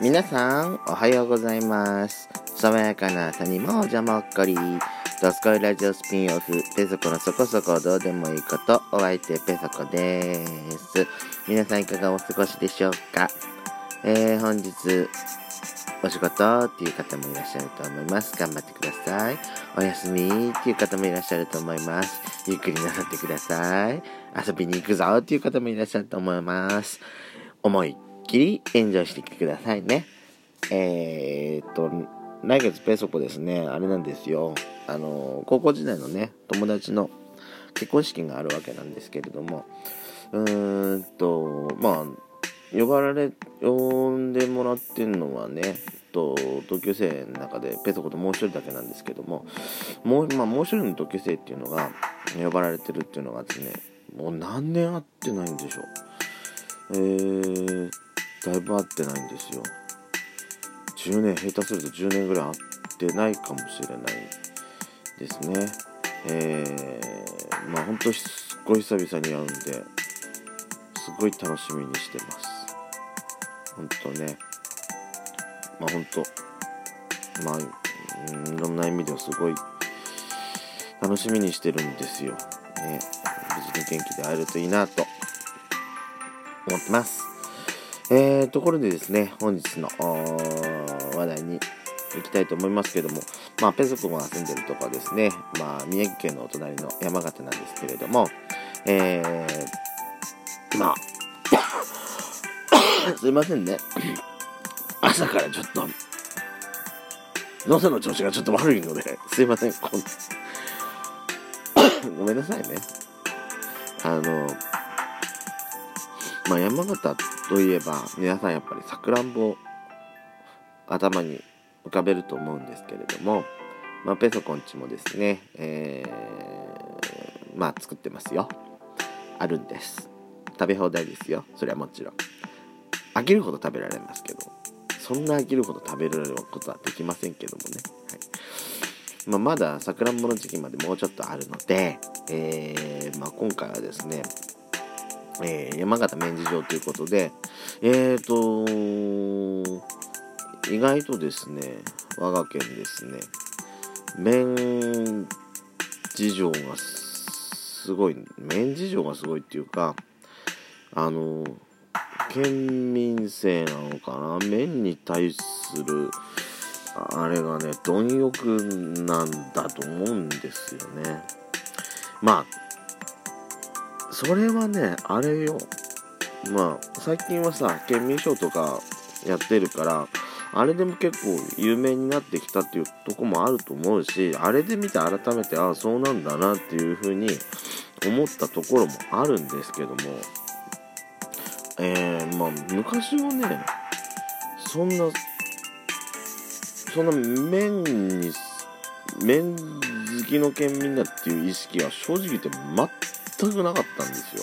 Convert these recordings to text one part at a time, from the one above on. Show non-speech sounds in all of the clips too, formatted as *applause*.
皆さん、おはようございます。爽やかな朝にもじゃもっこり。ドスコイラジオスピンオフ、ペソコのそこそこどうでもいいこと、お相手ペソコです。皆さんいかがお過ごしでしょうか？えー、本日、お仕事っていう方もいらっしゃると思います。頑張ってください。お休みっていう方もいらっしゃると思います。ゆっくりなさってください。遊びに行くぞっていう方もいらっしゃると思います。思いきりエンジョイしてきてくださいね。えー、っと、来月ペソコですね、あれなんですよ。あの、高校時代のね、友達の結婚式があるわけなんですけれども、うーんと、まあ、呼ばれ、呼んでもらってるのはね、と同級生の中でペソコともう一人だけなんですけども、もう、まあ、もう一人の同級生っていうのが呼ばれてるっていうのがですね、もう何年会ってないんでしょう。えー、だいぶ会ってないんですよ。10年、下手すると10年ぐらい会ってないかもしれないですね。えー、まあ本当すっごい久々に会うんで、すごい楽しみにしてます。本当ね。まあ本当、まあ、いろんな意味ではすごい楽しみにしてるんですよ。ね、無事に元気で会えるといいなと思ってます。えー、ところでですね、本日の話題に行きたいと思いますけども、まあ、ペソコが住んでるとこはですね、まあ、宮城県のお隣の山形なんですけれども、えー、まあ、*coughs* すいませんね。*coughs* 朝からちょっと、喉の調子がちょっと悪いので、すいませ。ん *coughs* ごめんなさいね。あの、まあ、山形といえば、皆さんやっぱりさくらんぼ頭に浮かべると思うんですけれども、まあ、ペソコンチもですね、えー、まあ、作ってますよ。あるんです。食べ放題ですよ。それはもちろん。飽きるほど食べられますけど、そんな飽きるほど食べられることはできませんけどもね。はいまあ、まださくらんぼの時期までもうちょっとあるので、えーまあ、今回はですね、えー山形麺事情ということで、えーと、意外とですね、我が県ですね、麺事情がすごい、麺事情がすごいっていうか、あの、県民性なのかな、麺に対する、あれがね、貪欲なんだと思うんですよね。まあ、それはね、あれよ。まあ、最近はさ、県民賞とかやってるから、あれでも結構有名になってきたっていうとこもあると思うし、あれで見て改めて、ああ、そうなんだなっていうふうに思ったところもあるんですけども、えー、まあ、昔はね、そんな、そんな麺に、麺好きの県民だっていう意識は正直言って全くなかったんですよ。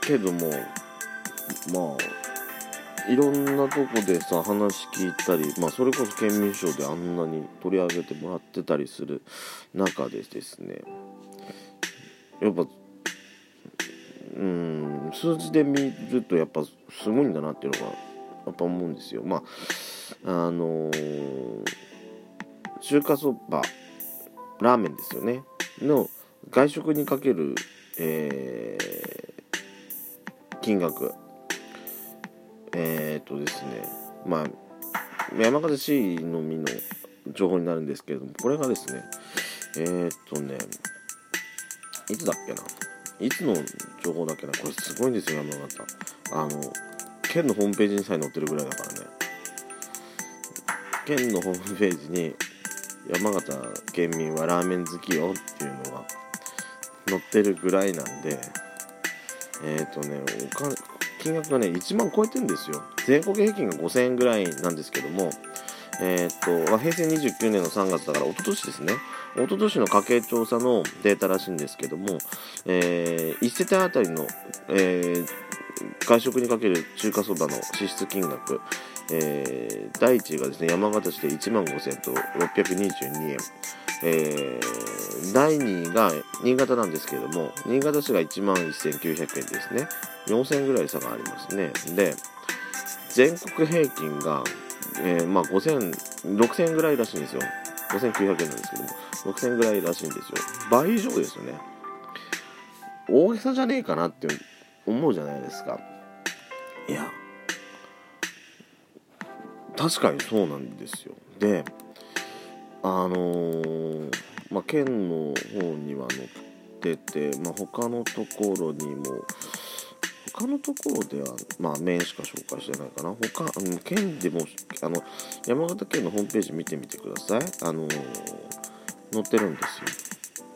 けども、まあ、いろんなとこでさ、話聞いたり、まあ、それこそ県民賞であんなに取り上げてもらってたりする中でですね、やっぱ、うん、数字で見るとやっぱすごいんだなっていうのが、やっぱ思うんですよ。まあ、あのー中華そば、ラーメンですよね、の外食にかける、えー金額、えー、とですね、まあ、山形市のみの情報になるんですけれども、これがですね、えー、とね、いつだっけな、いつの情報だっけな、これすごいんですよ、山形。あの、県のホームページにさえ載ってるぐらいだからね。県のホームページに、山形県民はラーメン好きよっていうのが載ってるぐらいなんで、えっ、ー、とね、お金、金額がね、1万超えてるんですよ。全国平均が5000円ぐらいなんですけども、えっ、と、ま平成29年の3月だから、一昨年ですね。一昨年の家計調査のデータらしいんですけども、えー、1世帯あたりの、えー、外食にかける中華そばの支出金額、えー、第1位がですね、山形市で1万5000と622円。えー、第2位が新潟なんですけれども、新潟市が1万1900円ですね。4000円ぐらい差がありますね。で、全国平均が、えー、まあ5000、6000円ぐらいらしいんですよ。5900円なんですけども、6000円ぐらいらしいんですよ。倍以上ですよね。大げさじゃねえかなって思うじゃないですか。いや、確かにそうなんですよ。で、あのー、まあ、県の方には載ってて、まあ、他のところにも、他のところでは、まあ、面しか紹介してないかな。他、あの県でも、あの、山形県のホームページ見てみてください。あのー、載ってるんで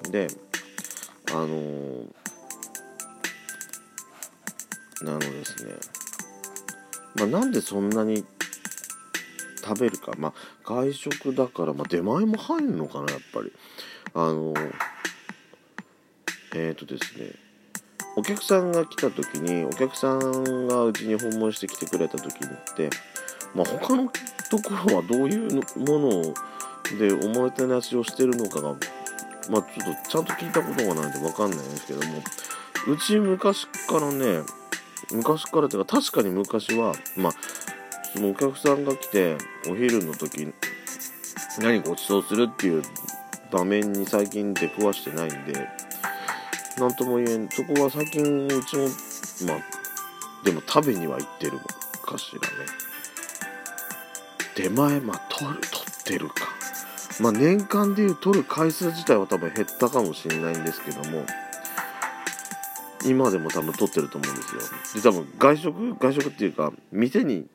すよ。で、あのー、あのですね、まあ、なんでそんなに食べるか、まあ、外食だから、まあ、出前も入るのかな、やっぱり。あの、えっ、ー、とですね、お客さんが来た時にお客さんがうちに訪問してきてくれた時にって、まあ、他のところはどういうものをでおもてなしをしてるのかが、まあ、ちょっとちゃんと聞いたことがないんで分かんないんですけどもうち昔からね昔からというか確かに昔はまあそのお客さんが来てお昼の時何ごちそうするっていう場面に最近出くわしてないんでなんとも言えん。そこは最近うちもまあでも食べには行ってるかしらね。出前まあ取る取ってるか。まあ年間でいう取る回数自体は多分減ったかもしれないんですけども今でも多分取ってると思うんですよ。で多分外食外食っていうか店に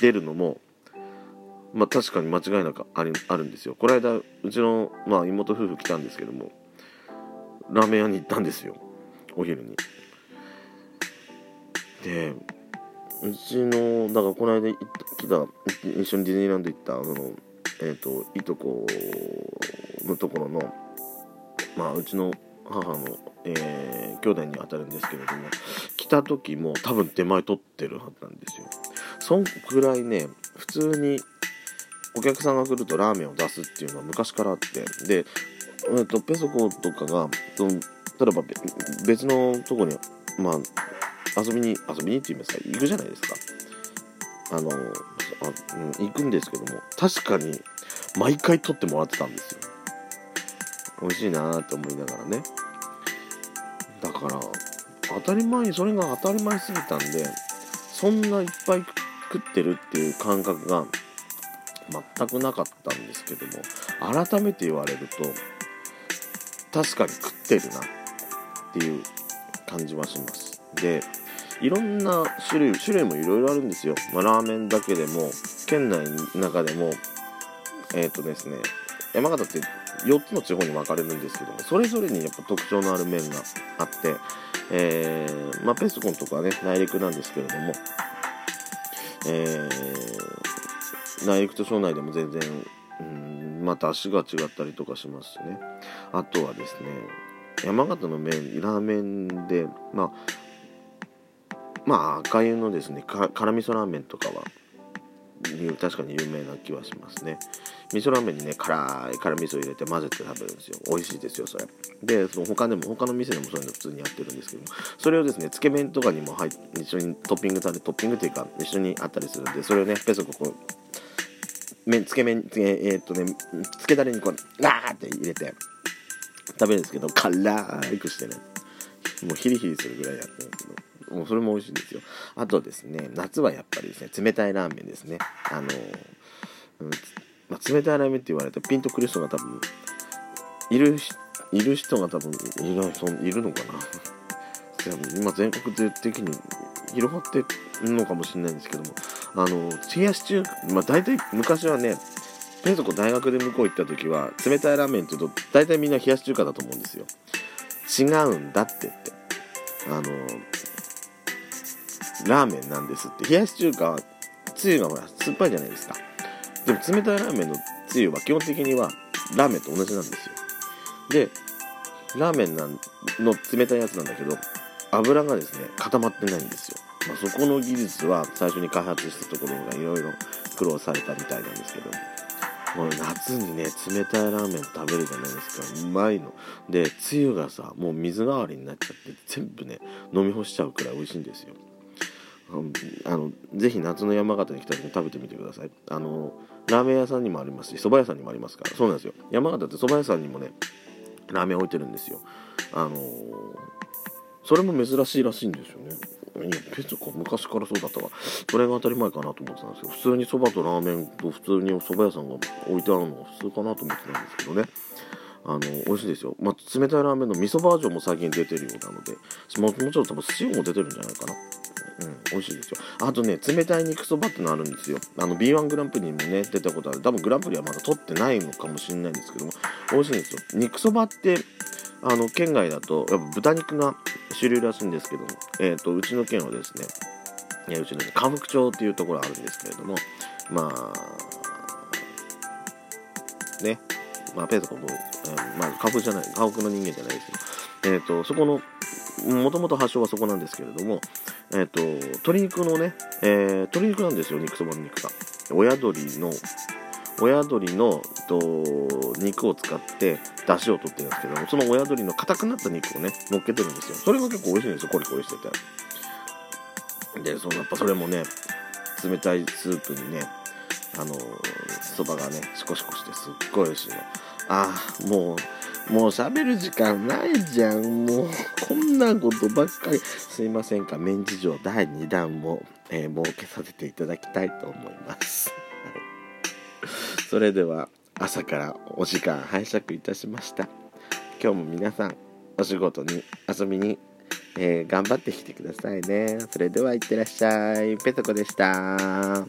出るのもまあ確かに間違いなくありあるんですよ。この間うちの、まあ、妹夫婦来たんですけどもラーメン屋に行ったんですよ。お昼に。でうちのだからこの間来た一緒にディズニーランド行ったそのえっ、ー、といとこのところのまあうちの母の、えー、兄弟に当たるんですけれども来た時も多分出前取ってるはずなんですよ。そんくらいね普通にお客さんが来るとラーメンを出すっていうのは昔からあってでえっと、ペソコとかが、その例えば別のとこに、まあ、遊びに、遊びにって言いますか、行くじゃないですか。あの、あうん、行くんですけども、確かに、毎回撮ってもらってたんですよ。美味しいなーって思いながらね。だから、当たり前に、それが当たり前すぎたんで、そんないっぱい食ってるっていう感覚が全くなかったんですけども、改めて言われると、確かに食ってるなっていう感じはします。でいろんな種類種類もいろいろあるんですよ、まあ、ラーメンだけでも県内の中でもえっ、ー、とですね山形って4つの地方に分かれるんですけどもそれぞれにやっぱ特徴のある麺があって、えー、まあ、ペスコンとかね内陸なんですけれども、えー、内陸と庄内でも全然うんまた足が違ったりとかしますしね。あとはですね山形の麺ラーメンでまあまあ赤湯のですね辛味噌ラーメンとかは確かに有名な気はしますね。味噌ラーメンにね辛い辛味噌入れて混ぜて食べるんですよ。美味しいですよそれ。でその他でも他の店でもそういうの普通にやってるんですけども。それをですねつけ麺とかにも入一緒にトッピングされトッピングというか一緒にあったりするんでそれをねペソコこう麺つけ麺つけえー、っとねつけだれにこうガーって入れて食べるんですけど辛くしてね。もうヒリヒリするぐらいやってるんですけど。もうそれも美味しいんですよ。あとですね夏はやっぱりですね冷たいラーメンですね。あのうんまあ、冷たいラーメンって言われてピンとくる人が多分いるいる人が多分いるそいるのかな。*laughs* 今全国的に広がってるのかもしれないんですけども。あの冷やし中まあ大体昔はねペソコ大学で向こう行った時は冷たいラーメンって言うと大体みんな冷やし中華だと思うんですよ。違うんだってって。あのラーメンなんですって。冷やし中華はつゆがほら酸っぱいじゃないですか。でも冷たいラーメンのつゆは基本的にはラーメンと同じなんですよ。でラーメンなんの冷たいやつなんだけど油がですね固まってないんですよ。まあ、そこの技術は最初に開発したところがいろいろ苦労されたみたいなんですけど。もう夏にね冷たいラーメン食べるじゃないですか。うまいの。でつゆがさもう水代わりになっちゃって全部ね飲み干しちゃうくらい美味しいんですよ。あのぜひ夏の山形に来た時に食べてみてください。あのラーメン屋さんにもありますし蕎麦屋さんにもありますから。そうなんですよ。山形って蕎麦屋さんにもねラーメン置いてるんですよ。あのそれも珍しいらしいんですよね。いやペソコ昔からそうだったからそれが当たり前かなと思ってたんですけど普通にそばとラーメンと普通にお蕎麦屋さんが置いてあるのが普通かなと思ってたんですけどね。あの美味しいですよ、まあ、冷たいラーメンの味噌バージョンも最近出てるようなのでももちろん多分塩も出てるんじゃないかな。うん、美味しいですよ。あとね、冷たい肉そばってのあるんですよ。あの、B1 グランプリにもね、出たことある。多分グランプリはまだ取ってないのかもしれないんですけども、美味しいんですよ。肉そばって、あの、県外だと、やっぱ豚肉が主流らしいんですけども、えっ、ー、と、うちの県はですね、いやうちの河北町っていうところあるんですけれども、まあ、ね、まあ、ペートも、え、まあ、河北じゃない、河北の人間じゃないですけど、えっ、ー、と、そこの、もともと発祥はそこなんですけれども、えっ、と、鶏肉のね、えー、鶏肉なんですよ、肉そばの肉が。親鶏の、親鶏のと肉を使って出汁を取ってるんですけども、その親鶏の硬くなった肉をね、乗っけてるんですよ。それが結構美味しいんですよ、コリコリしてて。で、そのやっぱそれもね、冷たいスープにね、あのそばがね、シコシコしてすっごい美味しいの。ああ、もう、もう喋る時間ないじゃん。もう、こんなことばっかり。すいませんか、免事情第2弾も、えー、設けさせていただきたいと思います。それでは、朝からお時間拝借いたしました。今日も皆さん、お仕事に遊びに、えー、頑張ってきてくださいね。それでは、いってらっしゃい。ペソコでした。